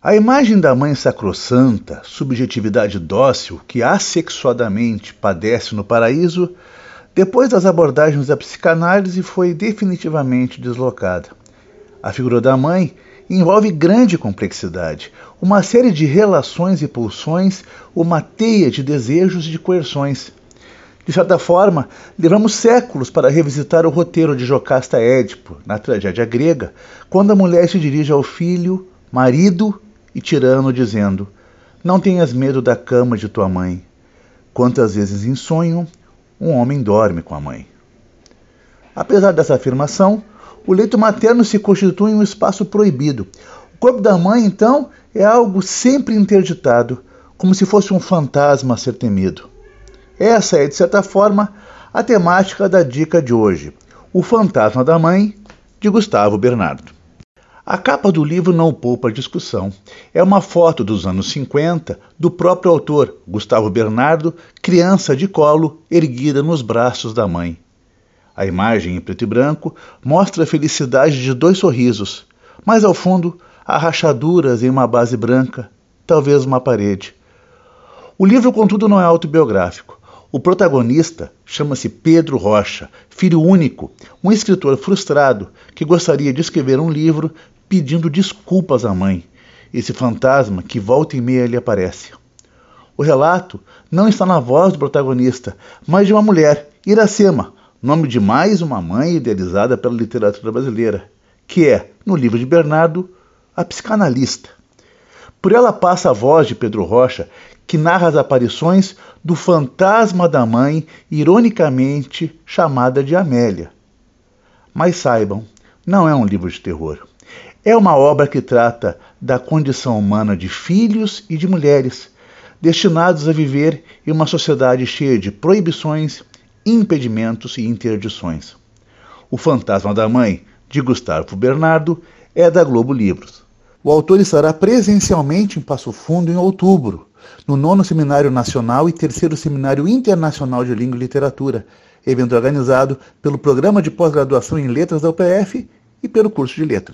A imagem da mãe sacrossanta, subjetividade dócil que assexuadamente padece no paraíso, depois das abordagens da psicanálise foi definitivamente deslocada. A figura da mãe envolve grande complexidade, uma série de relações e pulsões, uma teia de desejos e de coerções. De certa forma, levamos séculos para revisitar o roteiro de Jocasta Édipo, na tragédia grega, quando a mulher se dirige ao filho, marido e tirano, dizendo: Não tenhas medo da cama de tua mãe. Quantas vezes em sonho um homem dorme com a mãe? Apesar dessa afirmação, o leito materno se constitui um espaço proibido. O corpo da mãe, então, é algo sempre interditado, como se fosse um fantasma a ser temido. Essa é, de certa forma, a temática da dica de hoje: O Fantasma da Mãe, de Gustavo Bernardo. A capa do livro não poupa discussão. É uma foto dos anos 50 do próprio autor, Gustavo Bernardo, criança de colo, erguida nos braços da mãe. A imagem em preto e branco mostra a felicidade de dois sorrisos, mas ao fundo há rachaduras em uma base branca, talvez uma parede. O livro, contudo, não é autobiográfico. O protagonista chama-se Pedro Rocha, filho único, um escritor frustrado que gostaria de escrever um livro pedindo desculpas à mãe, esse fantasma que volta e meia lhe aparece. O relato não está na voz do protagonista, mas de uma mulher, Iracema, nome de mais uma mãe idealizada pela literatura brasileira, que é, no livro de Bernardo, a psicanalista. Por ela passa a voz de Pedro Rocha, que narra as aparições do fantasma da mãe, ironicamente chamada de Amélia. Mas saibam, não é um livro de terror. É uma obra que trata da condição humana de filhos e de mulheres, destinados a viver em uma sociedade cheia de proibições, impedimentos e interdições. O Fantasma da Mãe, de Gustavo Bernardo, é da Globo Livros. O autor estará presencialmente em Passo Fundo em outubro, no nono Seminário Nacional e terceiro Seminário Internacional de Língua e Literatura, evento organizado pelo Programa de Pós-Graduação em Letras da UPF e pelo curso de Letras.